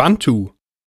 Bantu.